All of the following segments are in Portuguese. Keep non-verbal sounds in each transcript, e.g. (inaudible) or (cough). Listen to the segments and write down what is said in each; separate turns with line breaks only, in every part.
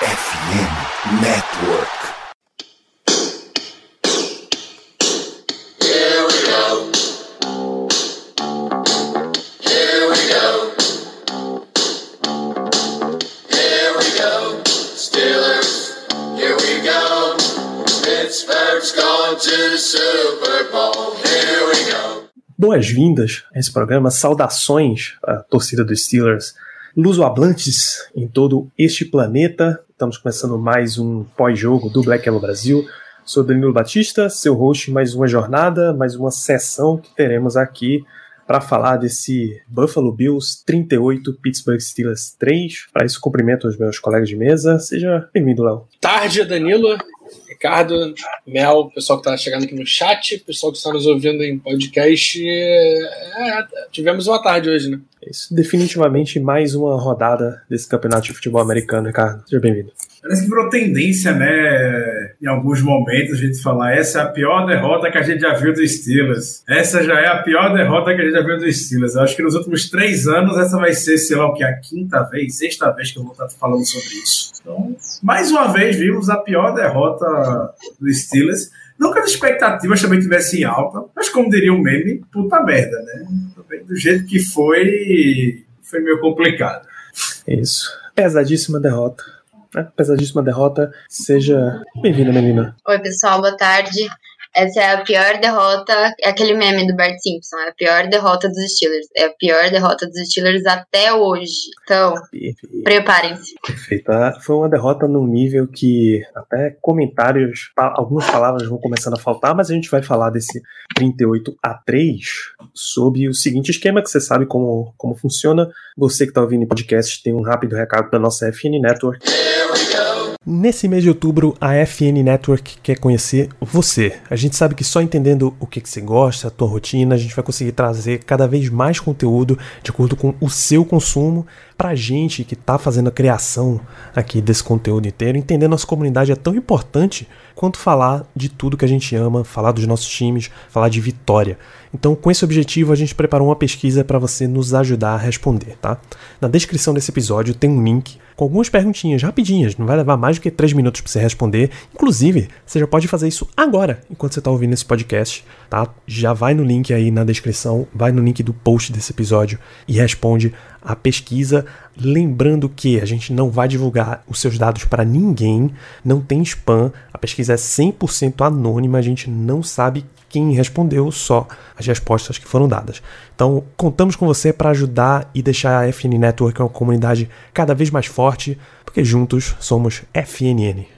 FM Network.
Here we go. Here we go. Here we go. Steelers, here we go. Pittsburgh's going to the Super Bowl. Here we go.
Boas-vindas a esse programa, saudações à torcida dos Steelers, luso-hablantes em todo este planeta. Estamos começando mais um pós-jogo do Black Yellow Brasil. Sou Danilo Batista, seu host, mais uma jornada, mais uma sessão que teremos aqui para falar desse Buffalo Bills 38, Pittsburgh Steelers 3. Para isso, cumprimento os meus colegas de mesa. Seja bem-vindo, Léo.
tarde, Danilo, Ricardo, Mel, pessoal que está chegando aqui no chat, pessoal que está nos ouvindo em podcast. É, tivemos uma tarde hoje, né?
Isso, definitivamente mais uma rodada desse campeonato de futebol americano, Ricardo. Seja bem-vindo.
Parece que virou tendência, né? Em alguns momentos a gente falar essa é a pior derrota que a gente já viu dos Steelers. Essa já é a pior derrota que a gente já viu dos Steelers. Eu acho que nos últimos três anos essa vai ser, sei lá o que, a quinta vez, sexta vez que eu vou estar falando sobre isso. Então, mais uma vez vimos a pior derrota dos Steelers. Não que as expectativas também tivessem alta, mas como diria o meme, puta merda, né? Também do jeito que foi, foi meio complicado.
Isso. Pesadíssima derrota. Pesadíssima derrota. Seja bem-vinda, Melina.
Oi, pessoal, boa tarde. Essa é a pior derrota, é aquele meme do Bart Simpson, é a pior derrota dos Steelers. É a pior derrota dos Steelers até hoje. Então, preparem-se.
Perfeito. Ah, Foi uma derrota num nível que até comentários, algumas palavras vão começando a faltar, mas a gente vai falar desse 38 a 3 sob o seguinte esquema que você sabe como, como funciona. Você que está ouvindo o podcast tem um rápido recado da nossa FN Network. Nesse mês de outubro, a FN Network quer conhecer você. A gente sabe que só entendendo o que, que você gosta, a tua rotina, a gente vai conseguir trazer cada vez mais conteúdo de acordo com o seu consumo pra gente que tá fazendo a criação aqui desse conteúdo inteiro. Entender nossa comunidade é tão importante quanto falar de tudo que a gente ama, falar dos nossos times, falar de vitória. Então, com esse objetivo, a gente preparou uma pesquisa para você nos ajudar a responder, tá? Na descrição desse episódio tem um link com algumas perguntinhas rapidinhas, não vai levar mais do que 3 minutos para você responder. Inclusive, você já pode fazer isso agora, enquanto você está ouvindo esse podcast, tá? Já vai no link aí na descrição, vai no link do post desse episódio e responde a pesquisa. Lembrando que a gente não vai divulgar os seus dados para ninguém, não tem spam, a pesquisa é 100% anônima, a gente não sabe quem respondeu, só as respostas que foram dadas. Então, contamos com você para ajudar e deixar a FN Network uma comunidade cada vez mais forte, porque juntos somos FNN.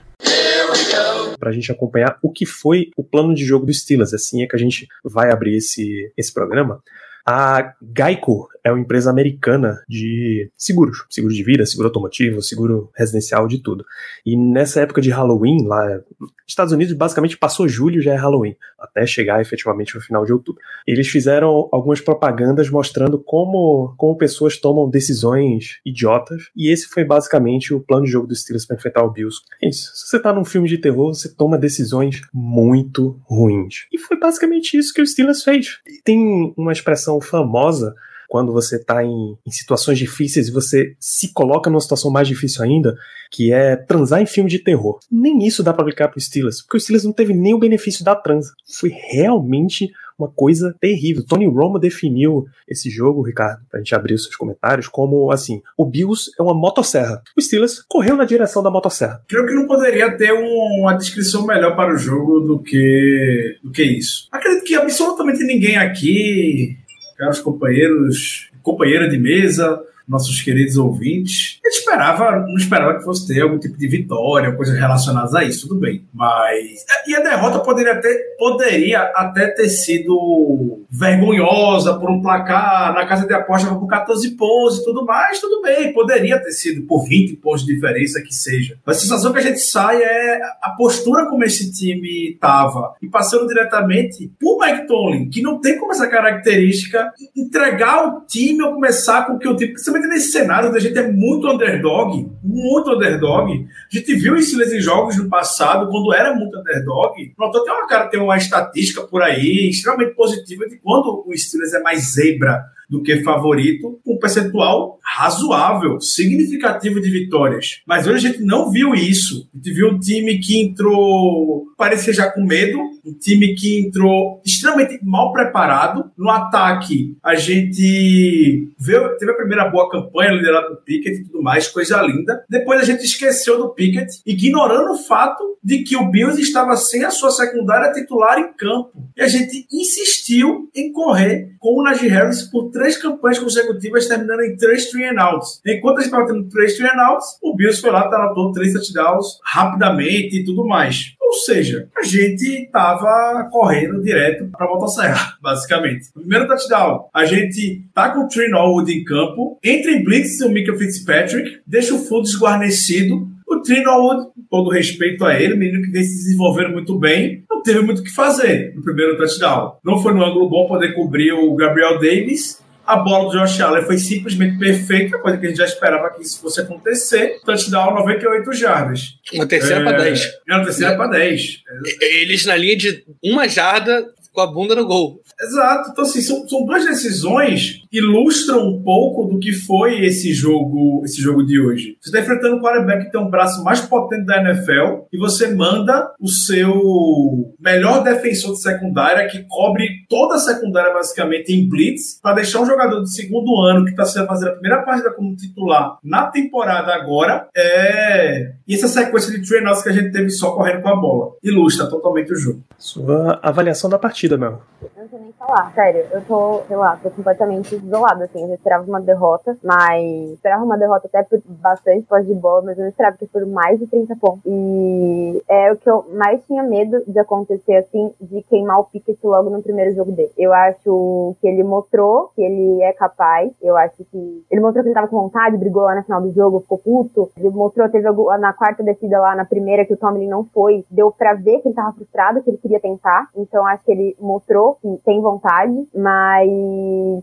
Para a gente acompanhar o que foi o plano de jogo do Steelers, assim é que a gente vai abrir esse, esse programa. A Geico é uma empresa americana de seguros, seguro de vida, seguro automotivo, seguro residencial, de tudo. E nessa época de Halloween, lá Estados Unidos, basicamente passou julho já é Halloween, até chegar efetivamente no final de outubro. Eles fizeram algumas propagandas mostrando como, como pessoas tomam decisões idiotas, e esse foi basicamente o plano de jogo do Steelers para enfrentar o Bills. É isso. Se você tá num filme de terror, você toma decisões muito ruins. E foi basicamente isso que o Steelers fez. Tem uma expressão famosa quando você está em, em situações difíceis e você se coloca numa situação mais difícil ainda, que é transar em filme de terror. Nem isso dá pra aplicar pro Steelers, porque o Steelers não teve nem o benefício da transa. Foi realmente uma coisa terrível. Tony Romo definiu esse jogo, Ricardo, pra gente abrir os seus comentários, como assim: o Bills é uma motosserra. O Steelers correu na direção da motosserra.
Creio que não poderia ter um- uma descrição melhor para o jogo do que, do que isso. Acredito que absolutamente ninguém aqui, caros companheiros, companheira de mesa, nossos queridos ouvintes, gente esperava, não esperava que fosse ter algum tipo de vitória, coisas relacionadas a isso, tudo bem. Mas. E a derrota poderia, ter, poderia até ter sido vergonhosa por um placar na casa de aposta por 14 pontos e tudo mais, tudo bem, poderia ter sido por 20 pontos de diferença que seja. Mas a sensação que a gente sai é a postura como esse time tava e passando diretamente por Mike Tomlin, que não tem como essa característica entregar o time ou começar com que o time, principalmente nesse cenário onde a gente é muito underdog, muito underdog. A gente viu isso em jogos no passado, quando era muito underdog. Notou tem uma cara, tem uma estatística por aí extremamente positiva de quando o Steelers é mais zebra do que favorito, com um percentual razoável, significativo de vitórias. Mas hoje a gente não viu isso. A gente viu um time que entrou, parecia já com medo, um time que entrou extremamente mal preparado. No ataque, a gente viu, teve a primeira boa campanha liderada por Pickett e tudo mais, coisa linda. Depois a gente esqueceu do Pickett, ignorando o fato de que o Bills estava sem a sua secundária titular em campo. E a gente insistiu em correr com o Najee Harris por três campanhas consecutivas, terminando em três three and outs. Enquanto a gente estava tendo três three and outs, o Bills foi lá, tratou três touchdowns rapidamente e tudo mais. Ou seja, a gente estava correndo direto para a motosserra, (laughs) basicamente. Primeiro touchdown, a gente tá com o Trey Norwood em campo, entra em blitz o Mika Fitzpatrick, deixa o fundo desguarnecido, o Trinowood, todo respeito a ele, menino que vem se desenvolvendo muito bem, não teve muito o que fazer no primeiro touchdown. Não foi no ângulo bom poder cobrir o Gabriel Davis. A bola do Josh Allen foi simplesmente perfeita, coisa que a gente já esperava que isso fosse acontecer. Touchdown 98 jardas.
Uma terceira é, para 10.
É uma terceira é. para 10.
Eles na linha de uma jarda com a bunda no gol.
Exato. Então, assim, são, são duas decisões que ilustram um pouco do que foi esse jogo, esse jogo de hoje. Você está enfrentando um quarterback que tem um braço mais potente da NFL e você manda o seu melhor defensor de secundária que cobre toda a secundária basicamente em blitz para deixar um jogador de segundo ano que está fazendo a primeira partida como titular na temporada agora é e essa sequência de treinos que a gente teve só correndo com a bola ilustra totalmente o jogo.
Sua avaliação da partida,
sei nem falar. Sério, eu tô, sei lá, tô completamente isolada, assim. Eu esperava uma derrota, mas. Esperava uma derrota até por bastante pós de bola, mas eu esperava que fosse mais de 30 pontos. E é o que eu mais tinha medo de acontecer, assim, de queimar o Pickett logo no primeiro jogo dele. Eu acho que ele mostrou que ele é capaz. Eu acho que. Ele mostrou que ele tava com vontade, brigou lá no final do jogo, ficou puto. Ele mostrou, teve na quarta descida lá, na primeira, que o Tomlin não foi. Deu pra ver que ele tava frustrado, que ele queria tentar. Então acho que ele mostrou que tem vontade, mas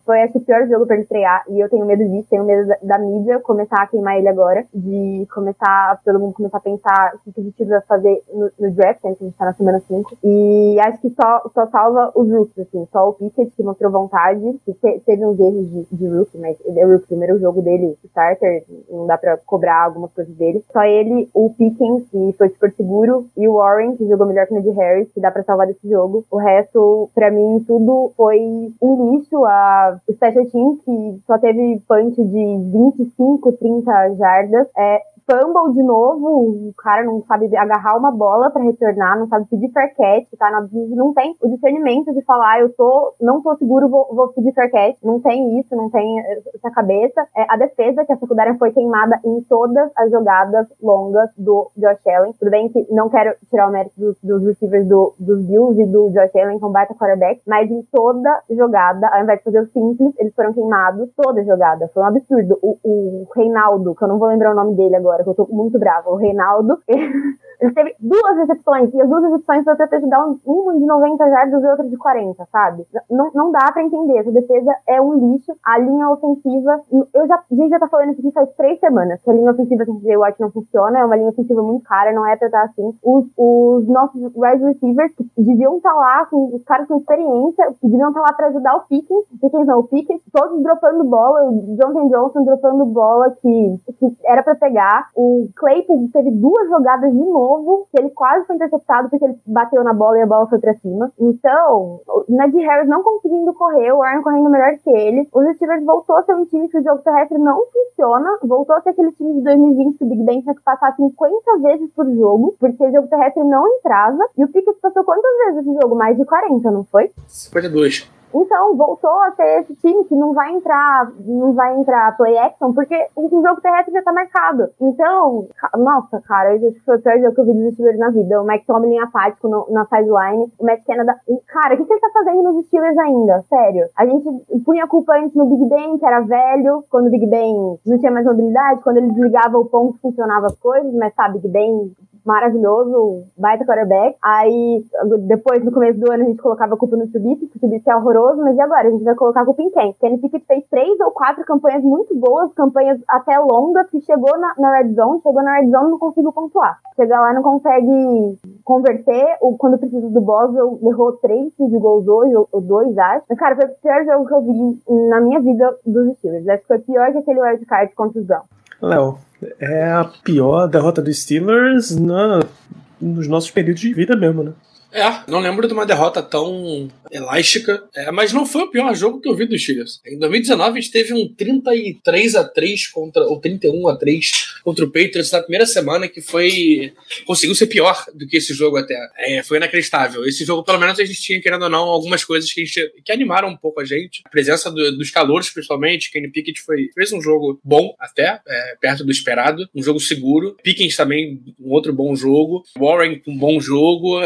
foi acho o pior jogo pra ele estrear e eu tenho medo disso, tenho medo da, da, mídia começar a queimar ele agora, de começar, todo mundo começar a pensar o que o time vai fazer no, no draft, né, que a gente tá na semana 5. E acho que só, só salva os rookies, assim, só o Pickett que mostrou vontade, que te, teve uns erros de, de rookie, mas ele é o primeiro jogo dele, starter, não dá pra cobrar algumas coisas dele. Só ele, o Pickens, que foi super seguro, e o Warren, que jogou melhor que o Ned Harris, que dá pra salvar desse jogo. O resto, pra mim, tudo foi um lixo. A, Special Teams, que só teve punch de 25, 30 jardas, é, fumble de novo, o cara não sabe agarrar uma bola para retornar, não sabe pedir fair catch, tá? Não tem o discernimento de falar, eu tô, não tô seguro, vou, vou pedir fair catch. Não tem isso, não tem essa cabeça. É, a defesa, que a secundária foi queimada em todas as jogadas longas do Josh Allen. Tudo bem que não quero tirar o mérito dos, dos receivers do, dos Bills e do Josh Allen com baita quarterback, mas em toda jogada, ao invés de fazer o simples, eles foram queimados toda jogada. Foi um absurdo. O, o Reinaldo, que eu não vou lembrar o nome dele agora, que eu tô muito brava, o Reinaldo, (laughs) ele teve duas recepções, e as duas recepções foi pra dar uma de 90 jardas e outra de 40, sabe? Não, não dá pra entender, essa defesa é um lixo, a linha ofensiva, eu já, a gente já tá falando isso aqui faz três semanas, que a linha ofensiva que a gente Watch não funciona, é uma linha ofensiva muito cara, não é pra estar assim. Os, os nossos wide receivers, que deviam estar tá lá, com os caras com experiência, que deviam estar tá lá pra ajudar o Pickens, Pickens não, o Pickens, todos dropando bola, o Jonathan Johnson dropando bola que, que era pra pegar, o Claypool teve duas jogadas de novo, que ele quase foi interceptado porque ele bateu na bola e a bola foi pra cima. Então, o Najee Harris não conseguindo correr, o Warren correndo melhor que ele. Os Steelers voltou a ser um time que o jogo terrestre não funciona, voltou a ser aquele time de 2020 que o Big Ben tinha que passar 50 vezes por jogo, porque o jogo terrestre não entrava. E o Pickett passou quantas vezes esse jogo? Mais de 40, não foi?
52.
Então, voltou a ter esse time que não vai entrar, não vai entrar play action, porque o jogo terrestre já tá marcado. Então, nossa, cara, esse foi o pior jogo que eu vi dos Steelers na vida. O Mike Tomlin apático no, na sideline, o Matt Canada. Cara, o que, que ele tá fazendo nos Steelers ainda? Sério. A gente punha a culpa antes no Big Ben, que era velho, quando o Big Ben não tinha mais mobilidade, quando ele desligava o ponto, funcionava as coisas, mas sabe, Big Ben maravilhoso, baita quarterback. Aí, depois, no começo do ano, a gente colocava a culpa no Trubisky, que o Trubisky é horroroso, mas e agora? A gente vai colocar a culpa em quem? Kenny Pickett fez três ou quatro campanhas muito boas, campanhas até longas, que chegou na, na Red Zone, chegou na Red Zone não conseguiu pontuar. Chega lá não consegue
converter, o, quando precisa do Boswell, errou três de gols hoje, ou dois, acho. Cara, foi o pior jogo que eu vi na minha vida dos Steelers. Acho que foi pior que aquele wildcard contra os Browns.
Léo, é a pior derrota dos Steelers na, nos nossos períodos de vida mesmo, né?
É, não lembro de uma derrota tão elástica, é, mas não foi o pior jogo que eu vi dos Steelers. Em 2019 a gente teve um 33 a 3 contra ou 31 a 3 contra o Patriots na primeira semana que foi conseguiu ser pior do que esse jogo até. É, foi inacreditável. Esse jogo pelo menos a gente tinha querendo ou não algumas coisas que, gente, que animaram um pouco a gente. A presença do, dos calouros principalmente, Kenny Pickett foi fez um jogo bom até, é, perto do esperado, um jogo seguro. Pickens também um outro bom jogo. Warren um bom jogo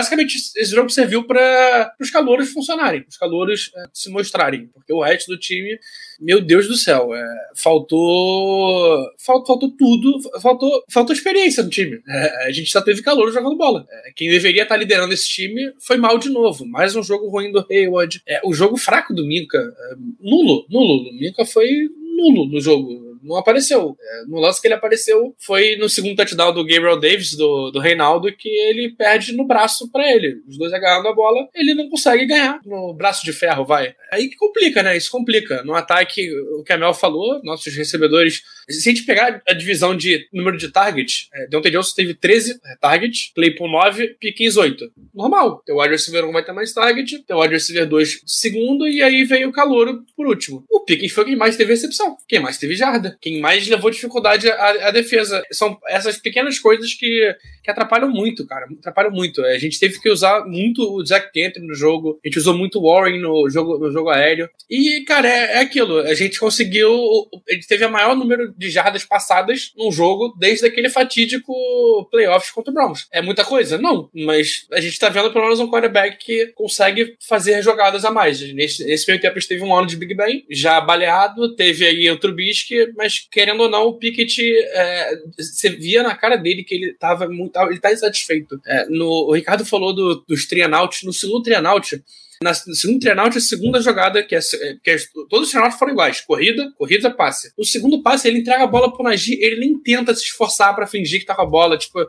basicamente esse jogo serviu para os calouros funcionarem, os calouros é, se mostrarem, porque o resto do time, meu Deus do céu, é, faltou, faltou, tudo, faltou, faltou experiência no time. É, a gente só teve calor jogando bola. É, quem deveria estar liderando esse time foi mal de novo. Mais um jogo ruim do Hayward. É, o jogo fraco do Minka, é, nulo, nulo. O Minka foi nulo no jogo não apareceu. É, no lance que ele apareceu foi no segundo touchdown do Gabriel Davis, do, do Reinaldo, que ele perde no braço para ele. Os dois agarrando a bola, ele não consegue ganhar no braço de ferro, vai. Aí que complica, né? Isso complica. No ataque, o que a Mel falou, nossos recebedores. Se a gente pegar a divisão de número de targets, é, Deontay Johnson teve 13 é, targets, Claypool 9, Pickens 8. Normal. Teu wide receiver 1 vai ter mais target, teu wide receiver 2 segundo, e aí veio o Calouro por último. O Pickens foi quem mais teve recepção, quem mais teve jarda quem mais levou dificuldade à, à defesa. São essas pequenas coisas que, que atrapalham muito, cara. Atrapalham muito. A gente teve que usar muito o Zack Kentry no jogo, a gente usou muito o Warren no jogo, no jogo aéreo. E, cara, é, é aquilo. A gente conseguiu. A gente teve o maior número de jardas passadas num jogo desde aquele fatídico playoffs contra o Browns. É muita coisa? Não. Mas a gente tá vendo pelo menos um quarterback que consegue fazer jogadas a mais. Nesse, nesse meio tempo a gente teve um ano de Big Ben, já baleado, teve aí o Trubisky, mas querendo ou não, o Pickett, é, você via na cara dele que ele tava muito. Ele tá insatisfeito. É, no, o Ricardo falou do, dos trianauts. No segundo trianaut, na, no segundo treinamento, a segunda jogada, que é, que é todos os treinamentos foram iguais: corrida, corrida, passe. O segundo passe, ele entrega a bola pro Nagy, ele nem tenta se esforçar para fingir que tá com a bola. Tipo, é,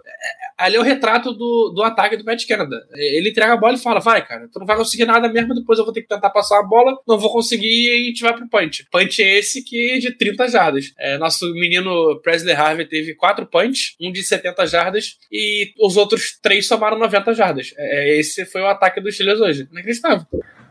ali é o retrato do, do ataque do Matt Canada. Ele entrega a bola e fala: vai, cara, tu não vai conseguir nada mesmo, depois eu vou ter que tentar passar a bola, não vou conseguir e a gente vai pro punch. Punch é esse que é de 30 jardas. É, nosso menino Presley Harvey teve quatro punch, um de 70 jardas, e os outros três somaram 90 jardas. É, esse foi o ataque dos Steelers hoje. Inacreditável.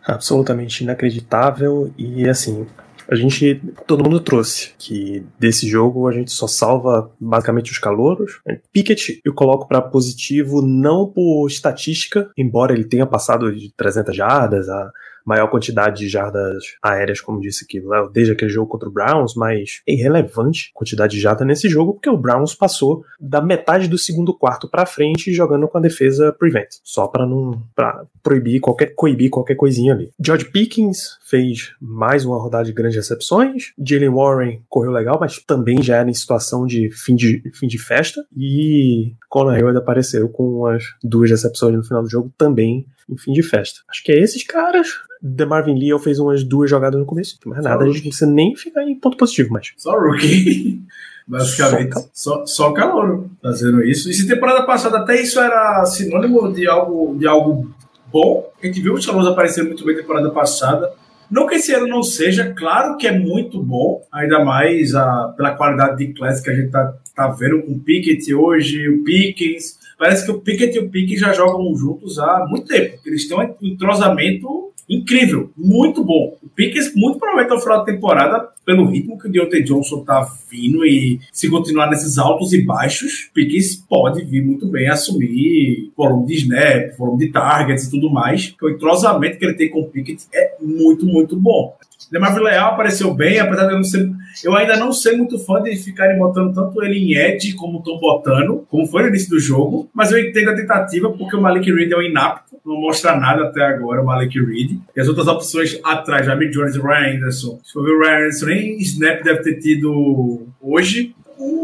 Absolutamente inacreditável e assim. A gente, todo mundo trouxe que desse jogo a gente só salva basicamente os calouros. Pickett eu coloco para positivo não por estatística, embora ele tenha passado de 300 jardas, a maior quantidade de jardas aéreas, como disse aqui, desde aquele jogo contra o Browns, mas é irrelevante a quantidade de jardas nesse jogo, porque o Browns passou da metade do segundo quarto para frente jogando com a defesa prevent, só para não pra proibir qualquer coibir qualquer coisinha ali. George Pickens fez mais uma rodada de grandes recepções, Jalen Warren correu legal, mas também já era em situação de fim de, fim de festa, e Conor Hayward apareceu com as duas recepções no final do jogo também em fim de festa. Acho que é esses caras. The Marvin Lee fez umas duas jogadas no começo, mas nada, a gente não precisa nem ficar em ponto positivo mais.
Só rookie. (laughs) Basicamente, só, só calor fazendo isso. E se temporada passada até isso era sinônimo de algo, de algo bom, a gente viu o Chalos aparecer muito bem na temporada passada. Não que esse ano não seja, claro que é muito bom, ainda mais a, pela qualidade de classe que a gente tá, tá vendo com o Pickett hoje, o Pickens, Parece que o Pickett e o Pique já jogam juntos há muito tempo. Eles têm um entrosamento incrível, muito bom. O Pickens, muito provavelmente no final da temporada, pelo ritmo que o Deontay Johnson tá vindo e se continuar nesses altos e baixos, Pickens pode vir muito bem assumir volume de snap, volume de targets e tudo mais. O entrosamento que ele tem com o Pickett é muito, muito bom. Lemar Leal apareceu bem, apesar de eu não ser. Eu ainda não ser muito fã de ficarem botando tanto ele em Edge como estão botando, como foi no início do jogo, mas eu entendo a tentativa porque o Malik Reed é um inapto, não mostra nada até agora o Malik Reed. E as outras opções atrás, Jamie Jones e Ryan Anderson. Se for ver o Ryan Anderson, nem snap deve ter tido hoje.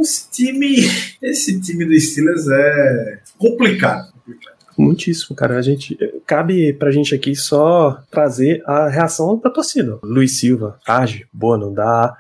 Esse time, esse time do Steelers é complicado.
Muitíssimo, cara. A gente cabe pra gente aqui só trazer a reação da torcida. Luiz Silva, tarde, boa, não dá.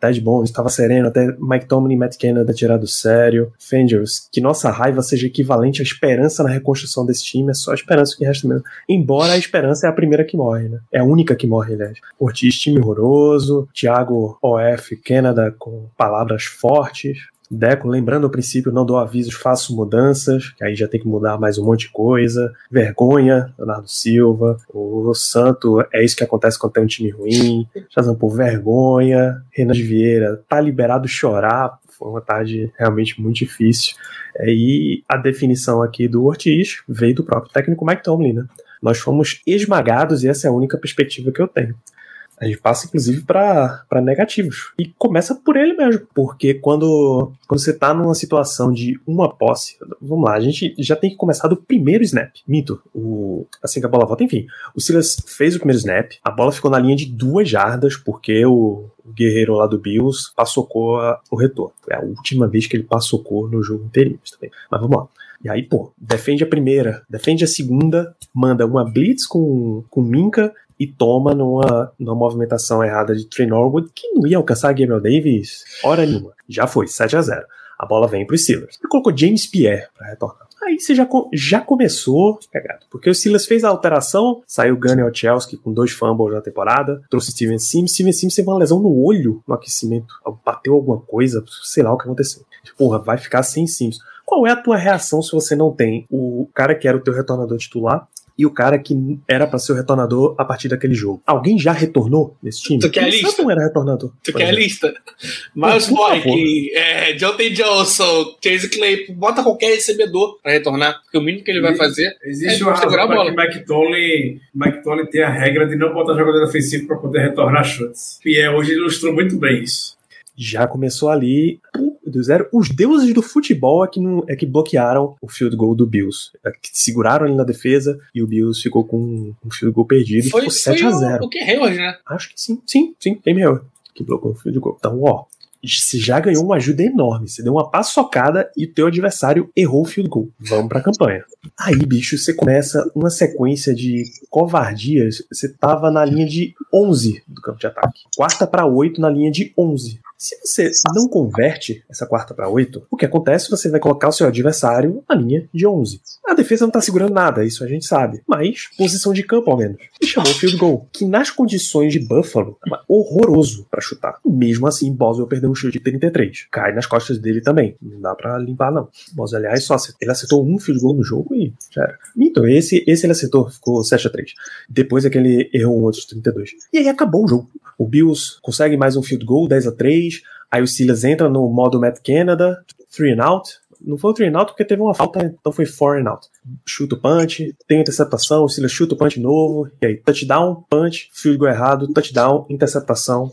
Ted Bond estava sereno, até Mike Tomlin e Matt Canada tirado sério. Fangers, que nossa raiva seja equivalente à esperança na reconstrução desse time, é só a esperança que resta mesmo. Embora a esperança é a primeira que morre, né? É a única que morre, aliás. Ortiz, time horroroso. Thiago OF, Canada com palavras fortes. Deco, lembrando o princípio, não dou avisos, faço mudanças, que aí já tem que mudar mais um monte de coisa. Vergonha, Leonardo Silva. O Santo, é isso que acontece quando tem um time ruim. Shazam por vergonha. Renan de Vieira, tá liberado chorar. Foi uma tarde realmente muito difícil. É, e a definição aqui do Ortiz veio do próprio técnico Mike Tomlin, né? Nós fomos esmagados e essa é a única perspectiva que eu tenho. A gente passa, inclusive, para negativos. E começa por ele mesmo, porque quando, quando você tá numa situação de uma posse, vamos lá, a gente já tem que começar do primeiro snap. Mito, o, assim que a bola volta, enfim. O Silas fez o primeiro snap, a bola ficou na linha de duas jardas, porque o, o guerreiro lá do Bills passocou a, o retorno. Foi a última vez que ele passocou no jogo inteiro também. Mas vamos lá. E aí, pô, defende a primeira, defende a segunda, manda uma blitz com, com Minka e toma numa, numa movimentação errada de Trey Norwood, que não ia alcançar Gabriel Davis hora nenhuma. Já foi, 7 a 0 A bola vem para os Steelers. E colocou James Pierre para retornar. Aí você já, já começou pegado. Porque o Silas fez a alteração, saiu Gunnar Ochelski com dois fumbles na temporada, trouxe Steven Sims. Steven Sims teve uma lesão no olho no aquecimento. Bateu alguma coisa, sei lá o que aconteceu. Porra, vai ficar sem Sims. Qual é a tua reação se você não tem o cara que era o teu retornador titular e o cara que era para ser o retornador a partir daquele jogo. Alguém já retornou nesse time?
Tu quer a lista?
não era retornador.
Tu quer a lista? Miles Boykin, é, Jonathan Johnson, Chase Claypool, bota qualquer recebedor para retornar, porque o mínimo que ele vai fazer
Existe
é
uma
segurar a bola.
que McTolley, McTolley tem a regra de não botar jogador ofensivo para poder retornar chutes. E é, hoje ilustrou muito bem isso.
Já começou ali do zero. Os deuses do futebol é que, não, é que bloquearam o field goal do Bills. É que seguraram ali na defesa e o Bills ficou com um field goal perdido.
Foi,
ficou 7
foi
a 0
o, o que Hayward, né?
Acho que sim, sim, sim. Game Hayward que bloqueou o field goal. Então, ó, você já ganhou uma ajuda enorme. Você deu uma paçocada e o teu adversário errou o field goal. Vamos pra campanha. Aí, bicho, você começa uma sequência de covardias. Você tava na linha de 11 do campo de ataque. Quarta pra 8 na linha de 11. Se você não converte essa quarta para 8, o que acontece? Você vai colocar o seu adversário na linha de 11. A defesa não tá segurando nada, isso a gente sabe. Mas, posição de campo ao menos. E chamou o field goal, que nas condições de Buffalo, tava horroroso para chutar. Mesmo assim, Boswell perdeu um chute de 33. Cai nas costas dele também. Não dá para limpar, não. Boswell, aliás, só acertou. ele acertou um field goal no jogo e já era. Então, esse, esse ele acertou, ficou 7 a 3 Depois é que ele errou um outro de 32. E aí acabou o jogo. O Bills consegue mais um field goal, 10 a 3 Aí o Silas entra no modo Matt Canada, 3 and out. Não foi o 3 and out porque teve uma falta, então foi 4 and out. Chuta o punch, tem interceptação, o Silas chuta o punch novo, e aí touchdown, punch, field goal errado, touchdown, interceptação,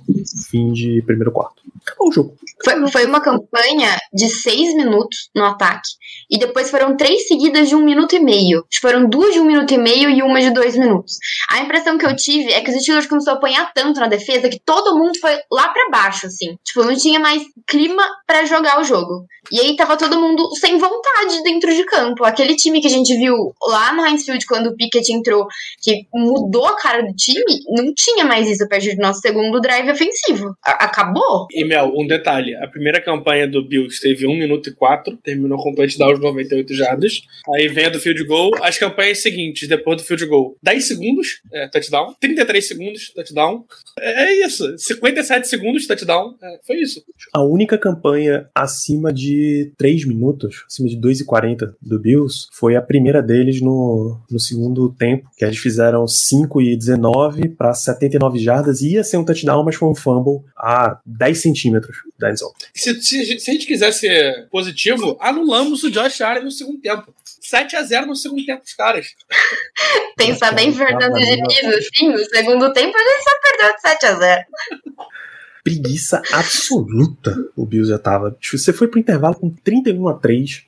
fim de primeiro quarto. Acabou o jogo.
Foi, foi uma campanha de seis minutos no ataque. E depois foram três seguidas de um minuto e meio. Foram duas de um minuto e meio e uma de dois minutos. A impressão que eu tive é que os Steelers começou a apanhar tanto na defesa que todo mundo foi lá pra baixo, assim. Tipo, não tinha mais clima pra jogar o jogo. E aí tava todo mundo sem vontade dentro de campo. Aquele time que a gente viu lá no Heinz Field quando o Pickett entrou, que mudou a cara do time, não tinha mais isso a partir do nosso segundo drive ofensivo. A- acabou?
E, Mel, um detalhe. A primeira campanha do Bills teve 1 minuto e 4, terminou com touchdown de 98 jardas. Aí vem a do field goal. As campanhas seguintes, depois do field goal, 10 segundos, é, touchdown. 33 segundos, touchdown. É, é isso. 57 segundos, touchdown. É, foi isso.
A única campanha acima de 3 minutos, acima de 2 e 40 do Bills, foi a primeira deles no, no segundo tempo, que eles fizeram 5 e 19 para 79 jardas. Ia ser um touchdown, mas foi um fumble a 10 centímetros da endzone.
Se, se, se a gente quiser ser positivo, anulamos o Josh Allen no segundo tempo. 7 a 0 no segundo tempo dos caras. (laughs)
Pensar bem Fernando Diniz, assim, no segundo tempo a gente só perdeu de 7 a 0 (laughs)
Preguiça absoluta o Bills já tava. Você foi pro intervalo com 31 a 3.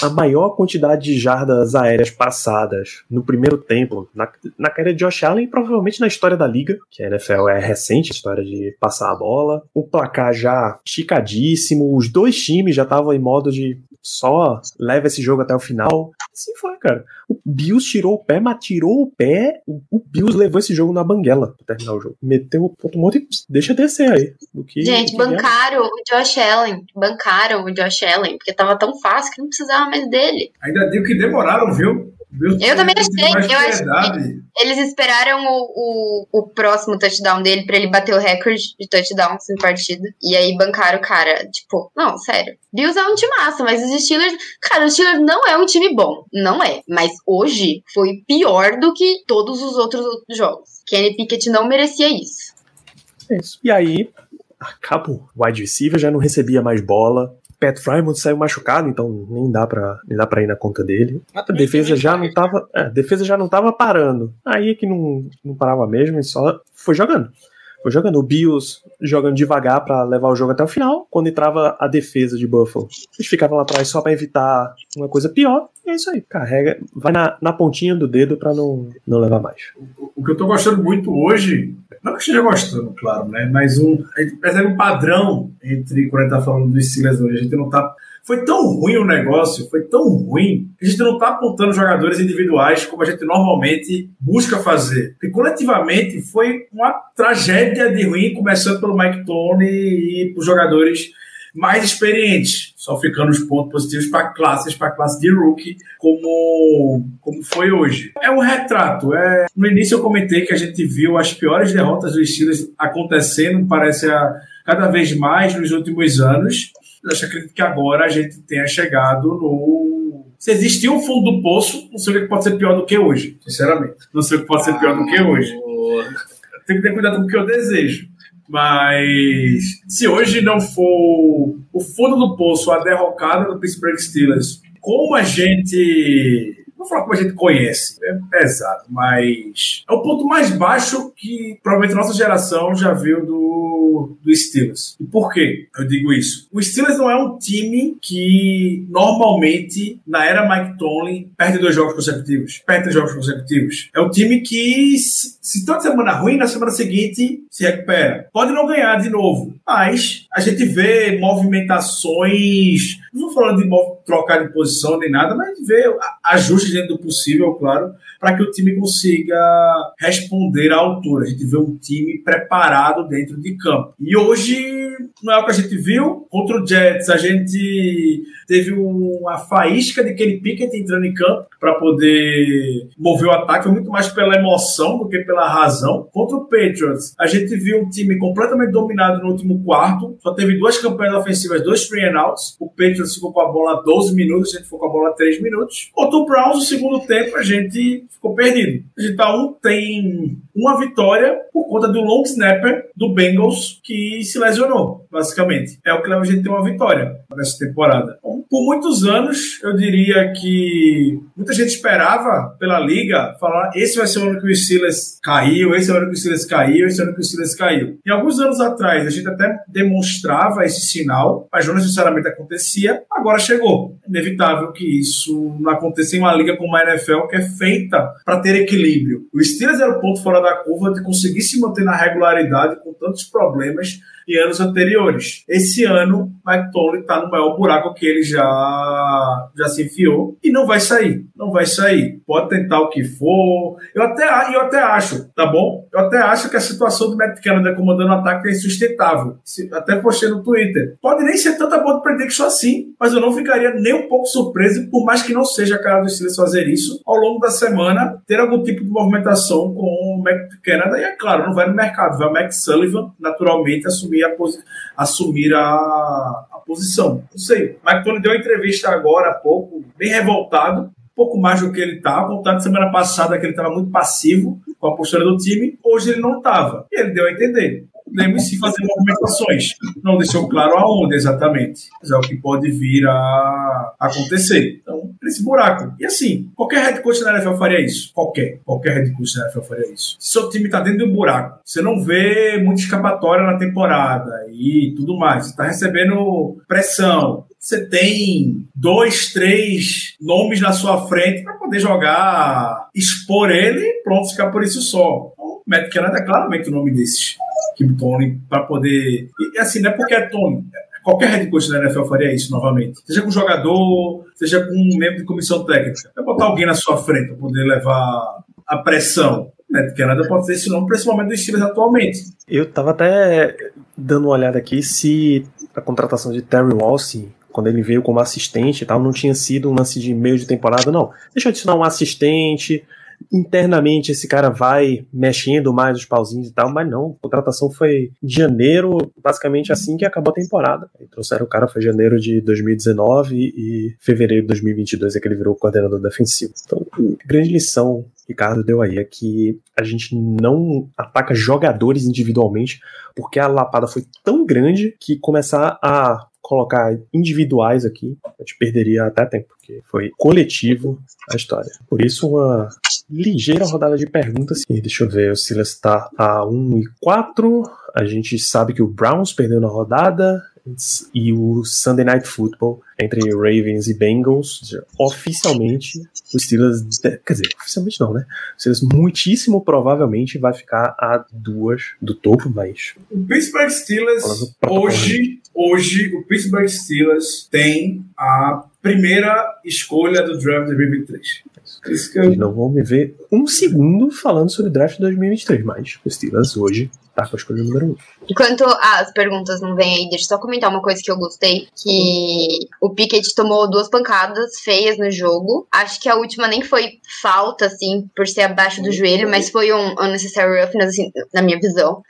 A maior quantidade de jardas aéreas passadas no primeiro tempo, na, na carreira de Josh Allen, e provavelmente na história da liga, que a NFL é recente, a história de passar a bola. O placar já esticadíssimo, os dois times já estavam em modo de só leva esse jogo até o final. Assim foi, cara. O Bills tirou o pé, mas tirou o pé. O, o Bills levou esse jogo na banguela pra terminar o jogo. Meteu o ponto morto e deixa descer aí. Do que,
Gente,
do que
bancaram o Josh Allen. Bancaram o Josh Allen, porque tava tão fácil que não precisava mais dele.
Ainda digo que demoraram, viu?
Eu também achei, eu acho
piedade.
Eles esperaram o, o, o próximo touchdown dele pra ele bater o recorde de touchdowns em partida. E aí bancaram o cara. Tipo, não, sério. Bills é um time massa, mas os Steelers. Cara, os Steelers não é um time bom. Não é. Mas hoje foi pior do que todos os outros jogos. Kenny Pickett não merecia isso.
É isso. E aí, acabou. O wide receiver já não recebia mais bola. Pat Frymouth saiu machucado, então nem dá pra, nem dá pra ir na conta dele.
Mas
A defesa já não tava, é, defesa já não tava parando. Aí é que não, não parava mesmo e só foi jogando. Foi jogando. O Bills jogando devagar pra levar o jogo até o final. Quando entrava a defesa de Buffalo, eles ficavam lá atrás só pra evitar uma coisa pior. E é isso aí. Carrega, vai na, na pontinha do dedo pra não, não levar mais.
O que eu tô gostando muito hoje, não que esteja gostando, claro, né? Mas um, a gente percebe um padrão entre quando a gente tá falando dos Steelers hoje. A gente não tá. Foi tão ruim o negócio, foi tão ruim, a gente não tá apontando jogadores individuais como a gente normalmente busca fazer. Porque coletivamente foi uma tragédia de ruim, começando pelo Mike Tony e por jogadores mais experientes, só ficando os pontos positivos para classes, para classe de rookie, como, como foi hoje. É um retrato. É... No início eu comentei que a gente viu as piores derrotas dos Steelers acontecendo, parece a, cada vez mais nos últimos anos. Eu acho acredito que agora a gente tenha chegado no. Se existir um fundo do poço, não sei o que pode ser pior do que hoje, sinceramente. Não sei o que pode ser pior do que hoje. Tem que ter cuidado com o que eu desejo. Mas se hoje não for o fundo do poço, a derrocada do Pittsburgh Steelers, como a gente. Vou falar como a gente conhece, é pesado, mas é o ponto mais baixo que provavelmente nossa geração já viu do, do Steelers. E por quê eu digo isso? O Steelers não é um time que normalmente, na era Mike Tomlin, perde dois jogos consecutivos, perde três jogos consecutivos. É um time que, se, se toda semana ruim, na semana seguinte se recupera. Pode não ganhar de novo, mas a gente vê movimentações. Não falando de trocar de posição nem nada, mas a- ajustes dentro do possível, claro, para que o time consiga responder à altura. A gente vê um time preparado dentro de campo. E hoje não é o que a gente viu. Contra o Jets, a gente teve uma faísca de Kenny Pickett entrando em campo para poder mover o ataque. Foi muito mais pela emoção do que pela razão. Contra o Patriots, a gente viu um time completamente dominado no último quarto. Só teve duas campanhas ofensivas, dois three and outs. O Patriots ficou com a bola 12 minutos, a gente ficou com a bola 3 minutos. Contra o Browns, no segundo tempo, a gente ficou perdido. A gente tá um, tem uma vitória por conta do long snapper do Bengals que se lesionou, basicamente. É o que leva a gente ter uma vitória nessa temporada. Então, por muitos anos, eu diria que muita gente esperava pela liga falar esse vai ser o ano que o Steelers caiu, esse é o ano que o Steelers caiu, esse é o ano que o Steelers caiu. E alguns anos atrás, a gente até demonstrava esse sinal, mas não necessariamente acontecia. Agora chegou. É inevitável que isso não aconteça em uma liga como a NFL, que é feita para ter equilíbrio. O Steelers era o ponto fora da curva de conseguir se manter na regularidade com tantos problemas em anos anteriores. Esse ano, Tomlin está no maior buraco que ele já, já se enfiou e não vai sair. Não vai sair. Pode tentar o que for. Eu até, eu até acho, tá bom? Eu até acho que a situação do Matt Canada comandando o ataque é insustentável. Até postei no Twitter. Pode nem ser tanta boa de prediction assim, mas eu não ficaria nem um pouco surpreso, por mais que não seja a cara do Steelers fazer isso, ao longo da semana, ter algum tipo de movimentação com o Matt Canada. E é claro, não vai no mercado, vai o Matt Sullivan, naturalmente, assumir a, posi- assumir a, a posição. Não sei. Mike Tony deu uma entrevista agora há pouco, bem revoltado, pouco mais do que ele estava. Contando semana passada que ele estava muito passivo com a postura do time, hoje ele não estava. E ele deu a entender. Podemos sim fazer movimentações. Não deixou claro aonde exatamente. Mas é o que pode vir a acontecer. Então, nesse buraco. E assim, qualquer head coach na NFL faria isso. Qualquer. Qualquer head coach na NFL faria isso. Se seu time está dentro de um buraco, você não vê muita escapatória na temporada e tudo mais. Está recebendo pressão. Você tem dois, três nomes na sua frente para poder jogar, expor ele pronto, ficar por isso só. Então, Matt Canada é claramente o nome desses. Kim Tony para poder. E assim, não é porque é Tony. qualquer head coach da NFL faria isso novamente. Seja com jogador, seja com um membro de comissão técnica. É botar alguém na sua frente para poder levar a pressão. Né? Porque nada pode ser esse nome para esse momento dos Steelers atualmente.
Eu tava até dando uma olhada aqui se a contratação de Terry Walsh, quando ele veio como assistente e tal, não tinha sido um lance de meio de temporada, não. Deixa eu adicionar um assistente, internamente esse cara vai mexendo mais os pauzinhos e tal, mas não, a contratação foi em janeiro, basicamente assim que acabou a temporada. Aí trouxeram o cara, foi janeiro de 2019 e fevereiro de 2022 é que ele virou coordenador defensivo. Então, grande lição Ricardo deu aí é que a gente não ataca jogadores individualmente, porque a lapada foi tão grande que começar a colocar individuais aqui, a gente perderia até tempo, porque foi coletivo a história. Por isso, uma ligeira rodada de perguntas. E deixa eu ver, o Silas está a 1 e 4. A gente sabe que o Browns perdeu na rodada. E o Sunday Night Football entre Ravens e Bengals, ou seja, oficialmente o Steelers, quer dizer, oficialmente não, né? O Steelers muitíssimo provavelmente vai ficar a duas do topo, mas
O Pittsburgh Steelers, hoje, hoje, o Pittsburgh Steelers tem a primeira escolha do draft de 2023. Isso que eu
Vocês não vão me ver um segundo falando sobre o draft de 2023, mas o Steelers hoje tá com a escolha número 1.
Enquanto as perguntas não vêm aí, deixa eu só comentar uma coisa que eu gostei, que o Pickett tomou duas pancadas feias no jogo. Acho que a última nem foi falta, assim, por ser abaixo do joelho, mas foi um unnecessary roughness, assim, na minha visão.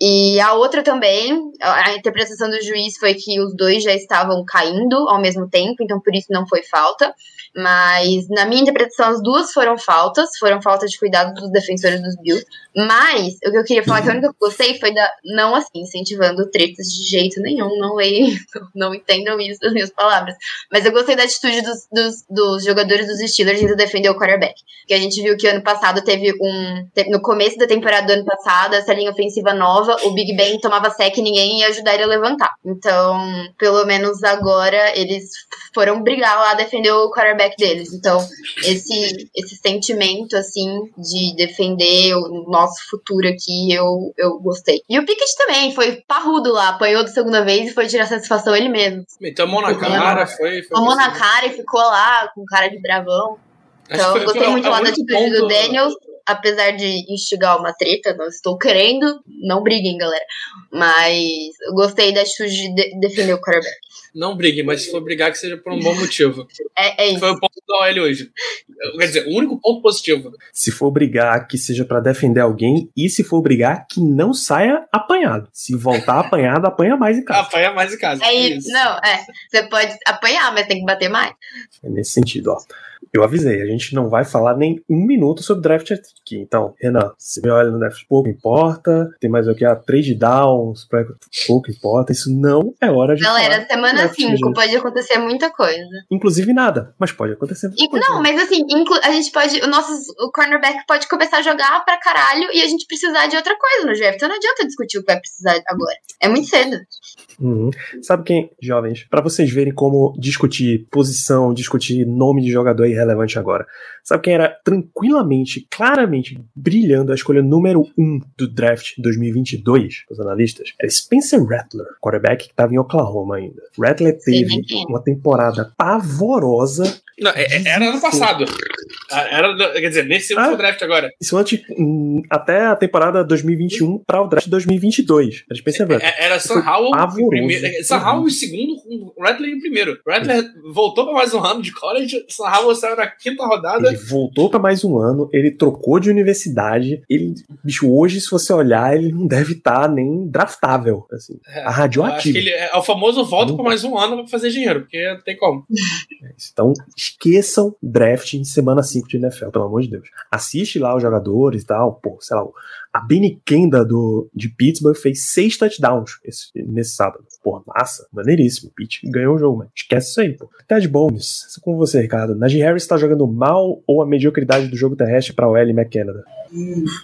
E a outra também, a interpretação do juiz foi que os dois já estavam caindo ao mesmo tempo, então por isso não foi falta. Mas na minha interpretação, as duas foram faltas, foram faltas de cuidado dos defensores dos Bills. Mas o que eu queria falar que a única que eu gostei foi da não assim, incentivando tretas de jeito nenhum, não leiam, (laughs) não entendam isso das minhas palavras. Mas eu gostei da atitude dos, dos, dos jogadores dos Steelers indo defender o quarterback. Que a gente viu que ano passado teve um. No começo da temporada do ano passado, essa linha ofensiva nova, o Big Ben tomava sec e ninguém ia ajudar ele a levantar. Então, pelo menos agora, eles foram brigar lá defender o quarterback deles. Então, esse, esse sentimento, assim, de defender o nosso futuro aqui, eu, eu gostei. E o Pickett também, foi parrudo lá, apanhou da segunda vez e foi tirar satisfação ele mesmo.
A mão na cara, foi. foi
Tomou na cara e ficou lá com cara de bravão. Então, eu
foi-
gostei
foi
muito lá da atitude do Daniels, apesar de instigar uma treta, não estou querendo, não briguem, galera. Mas eu gostei da atitude de de- defender o quarterback.
Não brigue, mas se for brigar, que seja por um bom motivo.
É, é isso.
Foi o ponto da OL hoje. Quer dizer, o único ponto positivo.
Se for brigar, que seja pra defender alguém, e se for brigar, que não saia apanhado. Se voltar apanhado, apanha mais em casa.
Apanha mais em casa.
É isso. Não, é. Você pode apanhar, mas tem que bater mais.
É nesse sentido, ó. Eu avisei, a gente não vai falar nem um minuto sobre draft aqui. Então, Renan, se me olha no draft, pouco importa. Tem mais o que? Ah, trade downs, pouco importa. Isso não é hora de
Galera, semana
draft,
5
gente.
pode acontecer muita coisa.
Inclusive nada, mas pode acontecer. muita coisa.
não, mas assim, a gente pode. O nosso o cornerback pode começar a jogar pra caralho e a gente precisar de outra coisa no draft. Então não adianta discutir o que vai precisar agora. É muito cedo.
Uhum. Sabe quem, jovens, Pra vocês verem como discutir posição, discutir nome de jogador é irrelevante agora. Sabe quem era tranquilamente, claramente brilhando a escolha número 1 um do draft 2022, os analistas? Era Spencer Rattler, quarterback que estava em Oklahoma ainda. Rattler teve
é.
uma temporada pavorosa.
Não, é- é- era ano passado. Ah, Era, quer dizer, nesse
Ah.
último draft agora.
Isso antes, hum, até a temporada 2021 para o draft 2022. Era Spencer Rattler.
É- Era Sam Howell em primeiro. é, Sam Howell em segundo, Rattler em primeiro. Rattler voltou pra mais um ano de college. Sam Howell saiu na quinta rodada.
Ele voltou para mais um ano, ele trocou de universidade. Ele, bicho, hoje, se você olhar, ele não deve estar nem draftável. Assim,
É,
a
que ele é o famoso volta pra mais um ano pra fazer dinheiro, porque não tem como.
Então, esqueçam draft em semana 5 de NFL, pelo amor de Deus. Assiste lá os jogadores e tal. Pô, sei lá, a Benny Kenda do, de Pittsburgh fez seis touchdowns esse- nesse sábado. Pô, massa, maneiríssimo. Pitt ganhou o jogo, mas esquece isso aí, pô. Ted Bones, é com você, Ricardo. Najee Harris tá jogando mal ou a mediocridade do jogo terrestre pra OL e McKenna?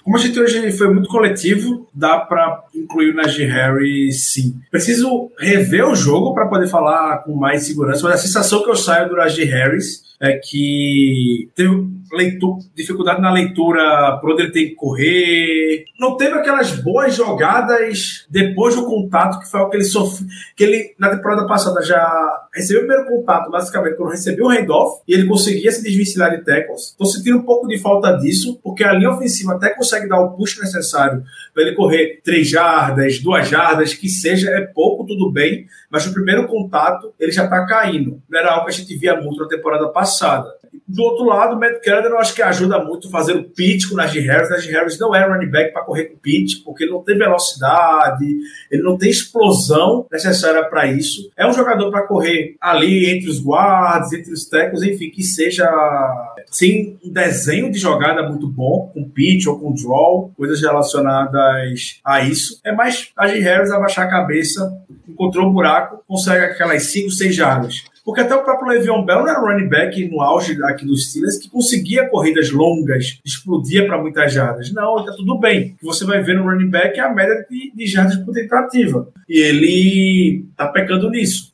Como a gente hoje foi muito coletivo, dá pra incluir o Najee Harris sim. Preciso rever o jogo para poder falar com mais segurança, mas a sensação que eu saio do Najee Harris é que teve dificuldade na leitura por onde ele tem que correr, não teve aquelas boas jogadas depois do contato que foi o que ele sofreu. Que ele, na temporada passada, já recebeu o primeiro contato, basicamente, quando recebeu o handoff, e ele conseguia se desvencilhar de tackles. Tô sentindo um pouco de falta disso, porque a linha ofensiva até consegue dar o push necessário para ele correr três jardas, duas jardas, que seja, é pouco, tudo bem, mas no primeiro contato ele já tá caindo. Não era algo que a gente via muito na temporada passada. Do outro lado, o Matt Canada eu acho que ajuda muito fazer o pitch com o Najee Harris. Najee Harris não é running back para correr com pitch, porque ele não tem velocidade, ele não tem explosão necessária para isso. É um jogador para correr ali entre os guards, entre os tackles, enfim, que seja sim um desenho de jogada muito bom, com pitch ou com draw, coisas relacionadas a isso. É mais Najee Harris abaixar a cabeça, encontrou um buraco, consegue aquelas 5, 6 jardas. Porque até o próprio Le'Veon Bell não era running back no auge aqui dos Steelers que conseguia corridas longas, explodia para muitas jardas. Não, está tudo bem. O que você vai ver no running back é a média de, de jardas por tentativa. E ele está pecando nisso.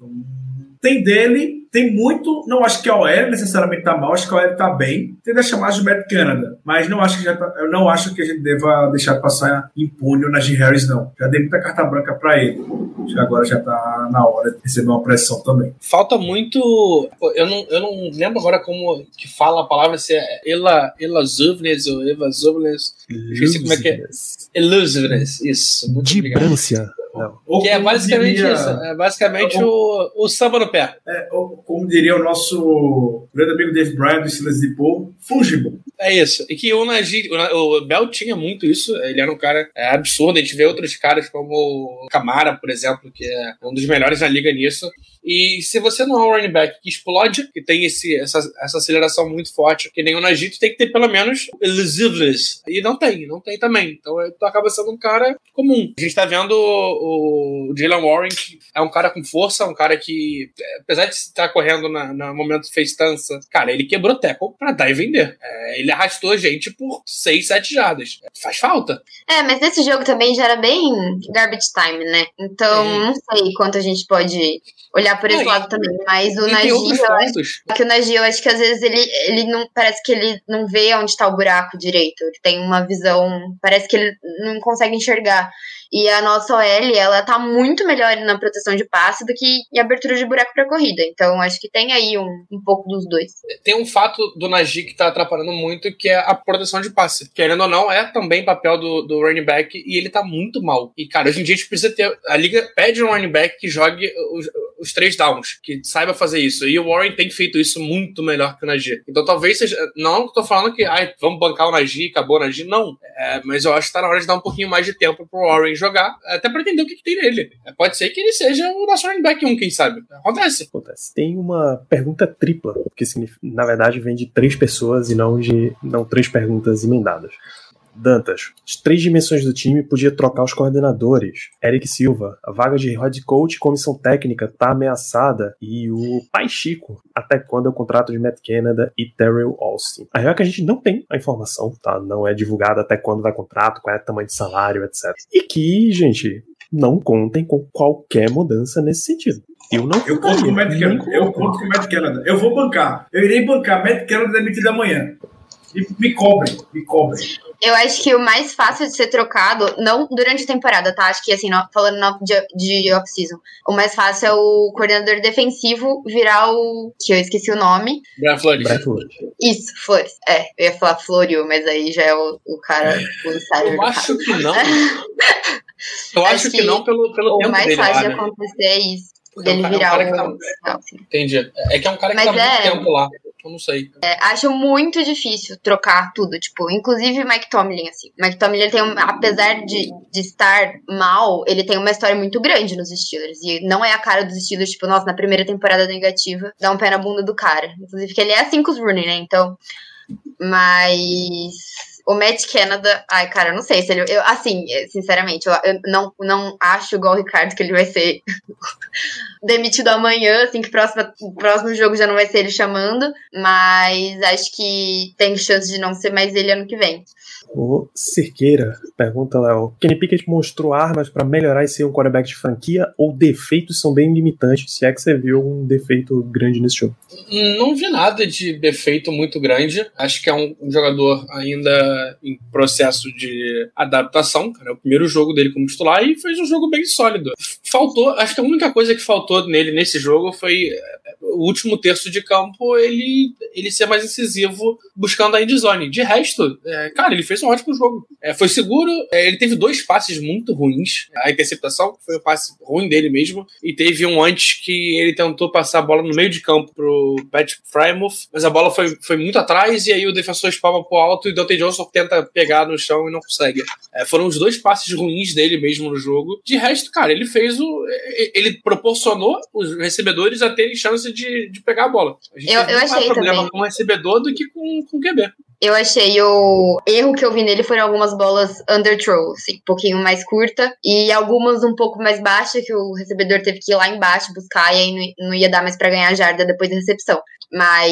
Tem dele, tem muito. Não acho que a OL necessariamente tá mal, acho que a OL tá bem. Tende a chamar de Matt Canada, mas não acho que já tá- eu não acho que a gente deva deixar passar impune o Najee Harris, não. Já dei muita carta branca para ele. Acho que agora já tá na hora de receber uma pressão também.
Falta muito. Eu não, eu não lembro agora como que fala a palavra, se é Ela, Elazuvnes ou Evazuvnes. Esqueci como é que é. Elusiveness, isso. Muito obrigado.
Dibrância. Não.
Ou
Que é basicamente
diria-
isso. É basicamente o, o samba no pé.
é, ou como diria o nosso grande amigo Dave Bryan do Steelers de Paul, fungible.
É isso. E que o Na- o Bell tinha muito isso. Ele era um cara é, absurdo. A gente vê outros caras como o Camara, por exemplo, que é um dos melhores na liga nisso. E se você não é um running back que explode, que tem esse, essa, essa aceleração muito forte, que nem o Najee, tem que ter pelo menos elusiveness. E não tem, não tem também. Então é, tu acaba sendo um cara comum. A gente tá vendo o, o Jalen Warren, que é um cara com força, um cara que, é, apesar de estar correndo na, no momento festança, cara, ele quebrou tackle pra dar e vender. É, ele arrastou a gente por 6, 7 jardas. Faz falta.
É, mas nesse jogo também já era bem garbage time, né? Então,
Sim.
não sei quanto a gente pode olhar por esse
Não, e-
lado também. Mas o
e
eu acho
pontos.
que o Najee, eu acho que às vezes ele, ele não. Parece que ele não vê onde tá o buraco direito. Ele tem uma visão. Parece que ele não consegue enxergar. E a nossa OL, ela tá muito melhor na proteção de passe do que em abertura de buraco pra corrida. Então, acho que tem aí um, um pouco dos dois.
Tem um fato do Najee que tá atrapalhando muito, que é a proteção de passe. Querendo ou não, é também papel do, do running back e ele tá muito mal. E, cara, hoje em dia a gente precisa ter. A liga pede um running back que jogue os, os três downs, que saiba fazer isso. E o Warren tem feito isso muito melhor que o Najee. Então talvez seja. Não tô falando que ai, vamos bancar o Najee, acabou o Najee. Não. É, mas eu acho que tá na hora de dar um pouquinho mais de tempo pro Warren jogar, até pra entender o que, que tem nele. É, Pode ser que ele seja o nosso running back 1, quem sabe. Acontece.
Acontece. Tem uma pergunta tripla, que na verdade vem de três pessoas e não de não três perguntas emendadas. Dantas, as três dimensões do time podia trocar os coordenadores. Eric Silva, a vaga de head coach e comissão técnica tá ameaçada. E o pai Chico, até quando é o contrato de Matt Canada e Terrell Austin. A real é que a gente não tem a informação, tá? Não é divulgada até quando vai contrato, qual é o tamanho de salário, etc. E que, gente, não contem com qualquer mudança nesse sentido. Eu não
Eu conto com o Matt Canada. Eu conto com o Matt Canada. Eu vou bancar. Eu irei bancar Matt Canada demitido amanhã. Me, me cobrem, me cobrem.
Eu acho que o mais fácil de ser trocado, não durante a temporada, tá? Acho que, assim, falando de, de off-season, o mais fácil é o coordenador defensivo virar o. que eu esqueci o nome.
Brian Flores.
Brett Flores.
Isso, Flores. É, eu ia falar Florio, mas aí já é o, o cara, o insider
Eu acho
cara.
que não. (laughs) Eu acho,
Acho
que,
que
não pelo, pelo
O
tempo
mais
dele lá,
fácil de
né?
acontecer é isso.
Porque é um
Dele
cara- é um
virar
cara que
o.
tá-. Entendi. É que é um cara que
Mas
tá
é-
muito tempo lá. Eu não sei.
É, acho muito difícil trocar tudo, tipo, inclusive Mike Tomlin, assim. Mike Tomlin, ele tem, um, apesar de, de estar mal, ele tem uma história muito grande nos Steelers. E não é a cara dos Steelers, tipo, nossa, na primeira temporada negativa, dá um pé na bunda do cara. Inclusive, que ele é assim com os Rooney, né? Então. Mas. O Matt Canada, ai, cara, eu não sei se ele. Eu, assim, sinceramente, eu, eu não, não acho igual o Ricardo que ele vai ser (laughs) demitido amanhã, assim, que o próximo, o próximo jogo já não vai ser ele chamando, mas acho que tem chance de não ser mais ele ano que vem.
O Cerqueira pergunta, Léo. Kenny Pickett mostrou armas para melhorar e ser um quarterback de franquia ou defeitos são bem limitantes? Se é que você viu um defeito grande nesse jogo.
Não vi nada de defeito muito grande. Acho que é um, um jogador ainda em processo de adaptação, cara. É o primeiro jogo dele como titular e fez um jogo bem sólido. Faltou, acho que a única coisa que faltou nele nesse jogo foi é, o último terço de campo ele, ele ser mais incisivo buscando a endzone. De resto, é, cara, ele fez um ótimo jogo. É, foi seguro, é, ele teve dois passes muito ruins. A interceptação foi um passe ruim dele mesmo, e teve um antes que ele tentou passar a bola no meio de campo pro Pat Frymouth, mas a bola foi, foi muito atrás, e aí o defensor espalma pro alto e Dante Johnson tenta pegar no chão e não consegue. É, foram os dois passes ruins dele mesmo no jogo. De resto, cara, ele fez o. Ele proporcionou os recebedores a terem chance de, de pegar a bola. A gente
Eu- eu
mais
achei
problema
também.
com o recebedor do que com, com o QB.
Eu achei o erro que eu vi nele foram algumas bolas underthrow, assim, um pouquinho mais curta, e algumas um pouco mais baixa, que o recebedor teve que ir lá embaixo buscar, e aí não- ia dar mais pra ganhar jarda depois da recepção. Mas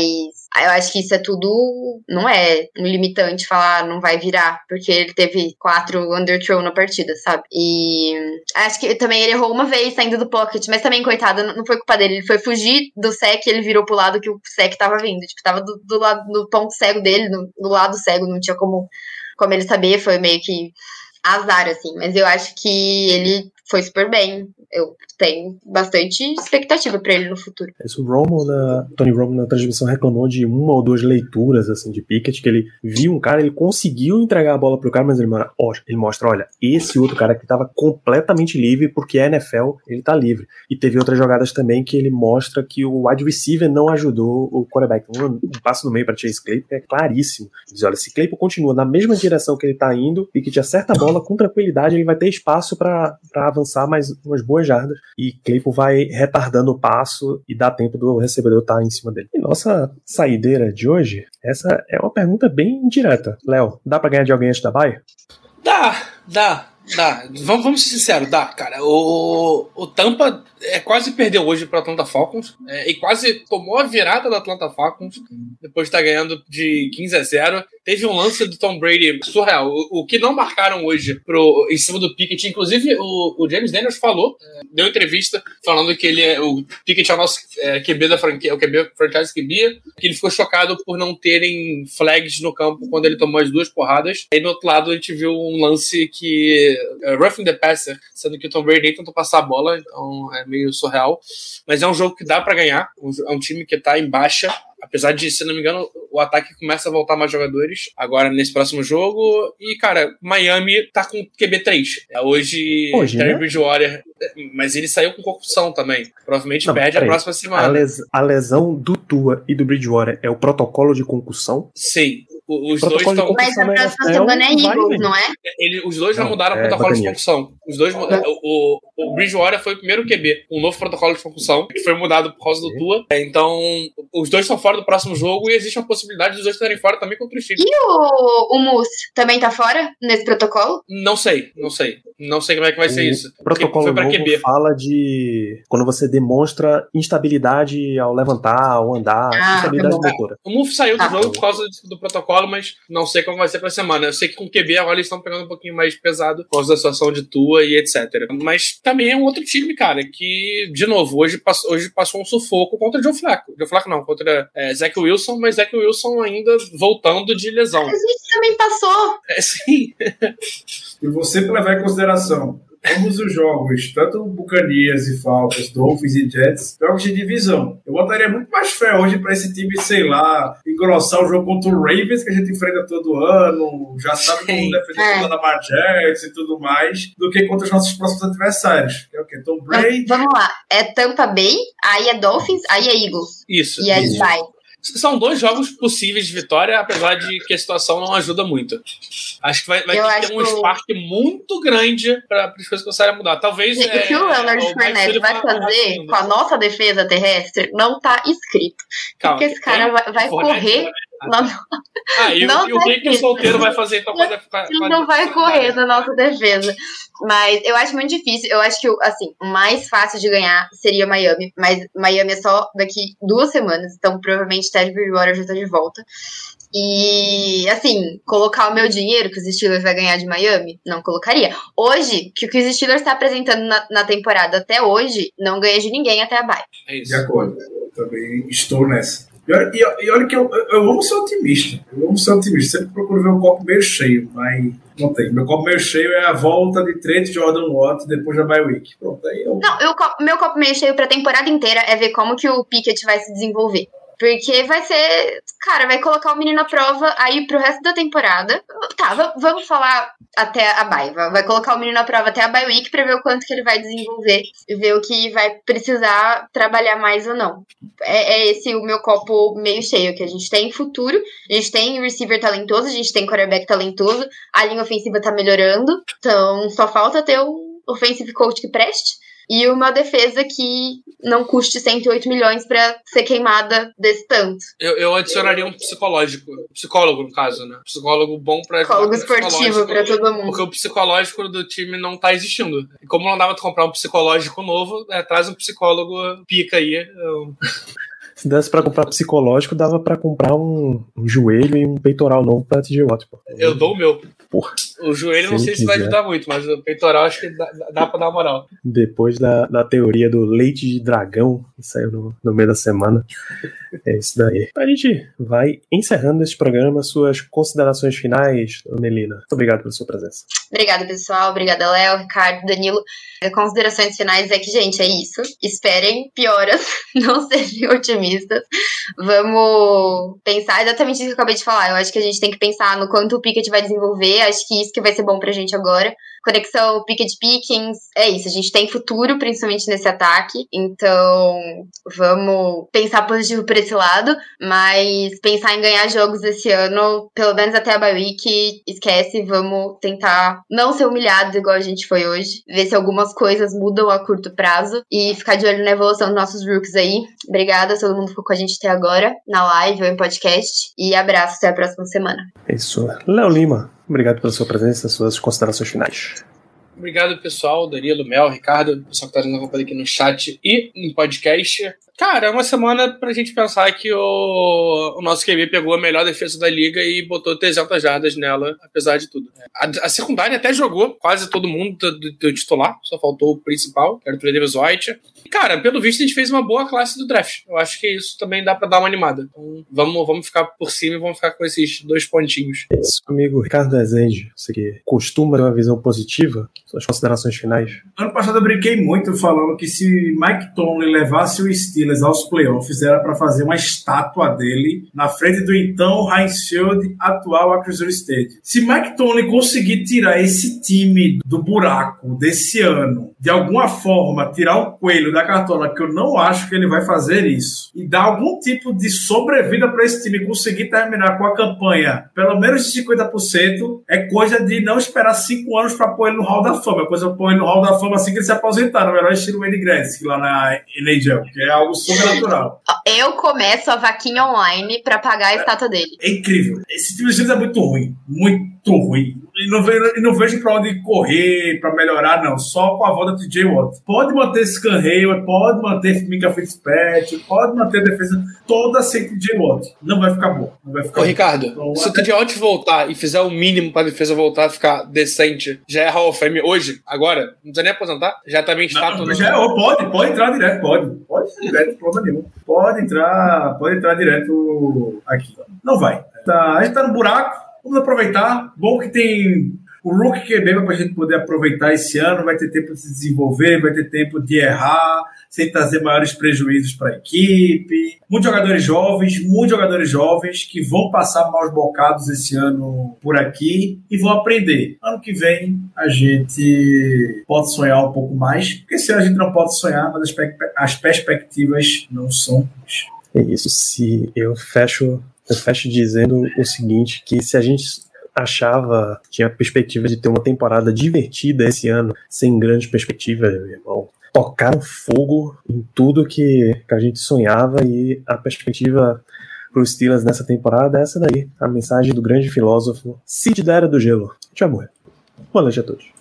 eu acho que isso é tudo. Não é um limitante falar não vai virar, porque ele teve quatro underthrow na partida, sabe? E acho que também ele errou uma vez saindo do pocket, mas também, coitado, não foi culpa dele. Ele foi fugir do sec e ele virou pro lado que o sec tava vindo. Tipo, tava do, do lado do ponto cego dele, no- do lado cego, não tinha como, como ele saber, foi meio que azar, assim. Mas eu acho que ele foi super bem. Eu tenho bastante expectativa pra ele no futuro.
Esse Romo na, Tony Romo na transmissão reclamou de uma ou duas leituras assim de Pickett, que ele viu um cara, ele conseguiu entregar a bola pro cara, mas ele, ele mostra, olha, esse outro cara aqui tava completamente livre porque a NFL, ele tá livre. E teve outras jogadas também que ele mostra que o wide receiver não ajudou o quarterback. Um, um passo no meio para Chase Claypool é claríssimo. Ele diz, olha, se Claypool continua na mesma direção que ele tá indo, Pickett acerta a bola com tranquilidade, ele vai ter espaço para avançar mais umas boas jardas e Claypool vai retardando o passo e dá tempo do recebedor estar em cima dele. E nossa saideira de hoje, essa é uma pergunta bem direta. Léo, dá pra ganhar de alguém antes da baia?
Dá, dá, dá. Vamos, vamos ser sinceros, dá, cara. O, o Tampa é, quase perdeu hoje para Atlanta Falcons é, e quase tomou a virada da Atlanta Falcons depois de estar ganhando de 15 a 0. Teve um lance do Tom Brady surreal. O, o que não marcaram hoje pro, em cima do Pickett, inclusive o, o James Daniels falou, é, deu entrevista falando que ele é o Pickett é o nosso é, QB da franquia, é o QB franchise QB, que ele ficou chocado por não terem flags no campo quando ele tomou as duas porradas. Aí no outro lado a gente viu um lance que é, roughing the passer, sendo que o Tom Brady nem tentou passar a bola, então é meio surreal. Mas é um jogo que dá pra ganhar. É um time que tá em baixa. Apesar de, se não me engano, o ataque começa a voltar mais jogadores agora nesse próximo jogo. E, cara, Miami tá com QB3. É hoje,
Hoje,
Terry
né?
Bridgewater. Mas ele saiu com concussão também. Provavelmente
Não,
perde a próxima
A,
semana.
les- a lesão do Tua e do Bridgewater é o protocolo de concussão?
Sim. O- Os dois
Protocolo
estão.
Mas a
na
próxima
NFL
semana é Eagles, não é?
Ele, os dois já
Não,
mudaram o
é
protocolo de concussão. Os dois, o, o, o Bridgewater foi o primeiro QB, um novo protocolo de concussão, que foi mudado por causa do Tua. É, Então, os dois estão fora do próximo jogo e existe a possibilidade dos dois estarem fora também contra o Chiefs.
E o, o Moose também tá fora nesse protocolo?
Não sei, não sei. Não sei como é que vai ser
O
isso. Porque
protocolo
foi pra
novo
QB.
fala de quando você demonstra instabilidade ao levantar, ao andar,
Ah,
instabilidade
tá
motora.
O Move saiu do
Ah.
jogo por causa do, do mas não sei como vai ser pra semana. Eu sei que com o QB agora eles estão pegando um pouquinho mais pesado por causa da situação de Tua e etc. Mas também é um outro time, cara, que, de novo, hoje passou, hoje passou um sufoco contra o Joe Flacco. Joe Flacco não, contra é, Zach Wilson, mas Zach Wilson ainda voltando de lesão.
A gente também passou.
É, sim,
E você levar em consideração ambos os jogos, tanto Bucanias e Falcons, Dolphins e Jets, jogos de divisão. Eu botaria muito mais fé hoje para esse time, sei lá, engrossar o jogo contra o Ravens, que a gente enfrenta todo ano, já sabe como defender
É.
contra a Jackson e tudo mais, do que contra os nossos próximos adversários. Que é o quê? Tom Brady.
Vamos lá. É Tampa Bay, aí é Dolphins, aí é Eagles.
isso.
E aí
Isso.
vai.
São dois jogos possíveis de vitória, apesar de que a situação não ajuda muito. Acho que vai, vai ter que um spark muito grande para as coisas começarem a mudar. Talvez. (laughs)
O
é,
que o Leonard
o Mike
Fournette vai fazer com a nossa defesa terrestre não tá escrito.
Calma,
Porque esse cara vai, vai correr.
vai-
Não,
Ah, e, o-
não
e o que, que o solteiro vai fazer então? Vai,
ele não vai correr na nossa defesa. Mas eu acho muito difícil. Eu acho que, assim, o mais fácil de ganhar seria Miami. Mas Miami é só daqui duas semanas. Então, provavelmente, Ted Bridgewater já tá de volta. E, assim, colocar o meu dinheiro que os Steelers vai ganhar de Miami, não colocaria. Hoje, que o que os Steelers está apresentando na, na temporada até hoje, não ganha de ninguém até a bye.
É isso.
De acordo. Eu também estou nessa. E e, olha que eu, eu amo ser otimista. Eu amo ser otimista. Sempre procuro ver o copo meio cheio, mas não tem. Meu copo meio cheio é a volta de Trent Jordan Watt depois da bye week. Pronto, aí eu.
Não, eu, meu copo meio cheio pra temporada inteira é ver como que o Pickett vai se desenvolver. Porque vai ser. Cara, vai colocar o menino à prova aí pro resto da temporada. Tá, va- vamos falar até a bye. Va- Vai colocar o menino à prova até a bye week pra ver o quanto que ele vai desenvolver. E ver o que vai precisar trabalhar mais ou não. É, é esse o meu copo meio cheio, que a gente tem futuro, a gente tem receiver talentoso, a gente tem quarterback talentoso, a linha ofensiva tá melhorando. Então só falta ter um offensive coach que preste. E uma defesa que não custe 108 milhões pra ser queimada desse tanto.
Eu, eu adicionaria um psicológico. Psicólogo, no caso, né? Psicólogo bom pra
Psicólogo esportivo pra
psicológico,
todo mundo.
Porque o psicológico do time não tá existindo. E como não dava pra comprar um psicológico novo, é, traz um psicólogo pica aí. um-
Se desse pra comprar psicológico, dava pra comprar um, um joelho e um peitoral novo pra TJ Watt, pô.
Eu dou o meu.
Porra.
O joelho
Se
não sei
ele
se vai
quiser.
ajudar muito, mas o peitoral acho que dá, dá pra dar uma moral.
Depois da, da teoria do leite de dragão, que saiu no, no meio da semana. É isso daí. A gente vai encerrando esse programa. Suas considerações finais, Melina. Muito obrigado pela sua presença.
Obrigada, pessoal. Obrigada, Léo, Ricardo, Danilo. Eh, Considerações finais é que, gente, é isso. Esperem pioras, (laughs) não sejam otimistas. Vamos pensar exatamente isso que eu acabei de falar. Eu acho que a gente tem que pensar no quanto o Pickett vai desenvolver. Acho que isso que vai ser bom pra gente agora. Conexão Pickett Pickens, é isso. A gente tem futuro, principalmente nesse ataque. Então, vamos pensar positivo por esse lado. Mas pensar em ganhar jogos esse ano, pelo menos até a bye week, esquece. Vamos tentar não ser humilhados igual a gente foi hoje. Ver se algumas coisas mudam a curto prazo. E ficar de olho na evolução dos nossos rooks aí. Obrigada a todo mundo que ficou com a gente até agora, na live ou em podcast. E abraço, até a próxima semana.
É isso. Léo Lima, obrigado pela sua presença, suas considerações finais.
Obrigado, pessoal. Danilo, Mel, Ricardo, pessoal que tá nos acompanhando aqui no chat e no podcast. Cara, é uma semana pra gente pensar que o, o nosso QB pegou a melhor defesa da liga e botou 300 jardas nela, apesar de tudo. A, a secundária até jogou quase todo mundo do, do- do titular, só faltou o principal, que era o Trey Davis White. E, cara, pelo visto a gente fez uma boa classe do draft. Eu acho que isso também dá pra dar uma animada. Então, vamos, vamos ficar por cima e vamos ficar com esses dois pontinhos.
É isso, amigo Ricardo Rezende. Você que costuma ter uma visão positiva, suas considerações finais.
Ano passado eu brinquei muito falando que se Mike Tomlin levasse o Steelers aos playoffs, era para fazer uma estátua dele na frente do então Heinz Field, atual Acrisure State. Se Mike Tomlin conseguir tirar esse time do buraco desse ano, de alguma forma, tirar o coelho da cartola, que eu não acho que ele vai fazer isso, e dar algum tipo de sobrevida para esse time conseguir terminar com a campanha pelo menos de 50%, é coisa de não esperar cinco anos para pôr ele no Hall da Fama. É coisa de pôr ele no Hall da Fama assim que ele se aposentar, no melhor estilo Wayne Gretzky lá na NHL, que é algo sobrenatural.
Eu começo a vaquinha online pra pagar a estátua dele.
É incrível. Esse de Steelers é muito ruim. Muito ruim. E não, vejo, e não vejo pra onde correr, pra melhorar, não. Só com a volta de Jay Watt. Pode manter esse Hayward, pode manter Mika Fitzpatrick, pode manter a defesa toda sem Jay Watt. Não vai ficar bom. Não vai ficar
Ô,
bom.
Ricardo,
Então,
se o TJ voltar e fizer o mínimo pra defesa voltar a ficar decente, já é Hall of Fame hoje, agora, não precisa nem aposentar, já tá bem estátua.
Não,
no-
já, ó, pode, pode entrar direto, pode. Pode entrar direto, problema nenhum. Pode entrar, pode entrar direto aqui. Não vai. Tá, a gente tá no buraco, vamos aproveitar. Bom que tem o Rookie QB pra gente poder aproveitar esse ano, vai ter tempo de se desenvolver, vai ter tempo de errar, sem trazer maiores prejuízos para a equipe. Muitos jogadores jovens, muitos jogadores jovens que vão passar maus bocados esse ano por aqui e vão aprender. Ano que vem a gente pode sonhar um pouco mais, porque esse ano a gente não pode sonhar, mas as, as perspectivas não são.
É isso. Se eu fecho, eu fecho dizendo o seguinte, que se a gente achava, tinha a perspectiva de ter uma temporada divertida esse ano, sem grandes perspectivas, meu irmão. Tocaram fogo em tudo que, que a gente sonhava e a perspectiva para os Steelers nessa temporada é essa daí. A mensagem do grande filósofo Cid da Era do Gelo. Tchau, amor. Boa noite a todos.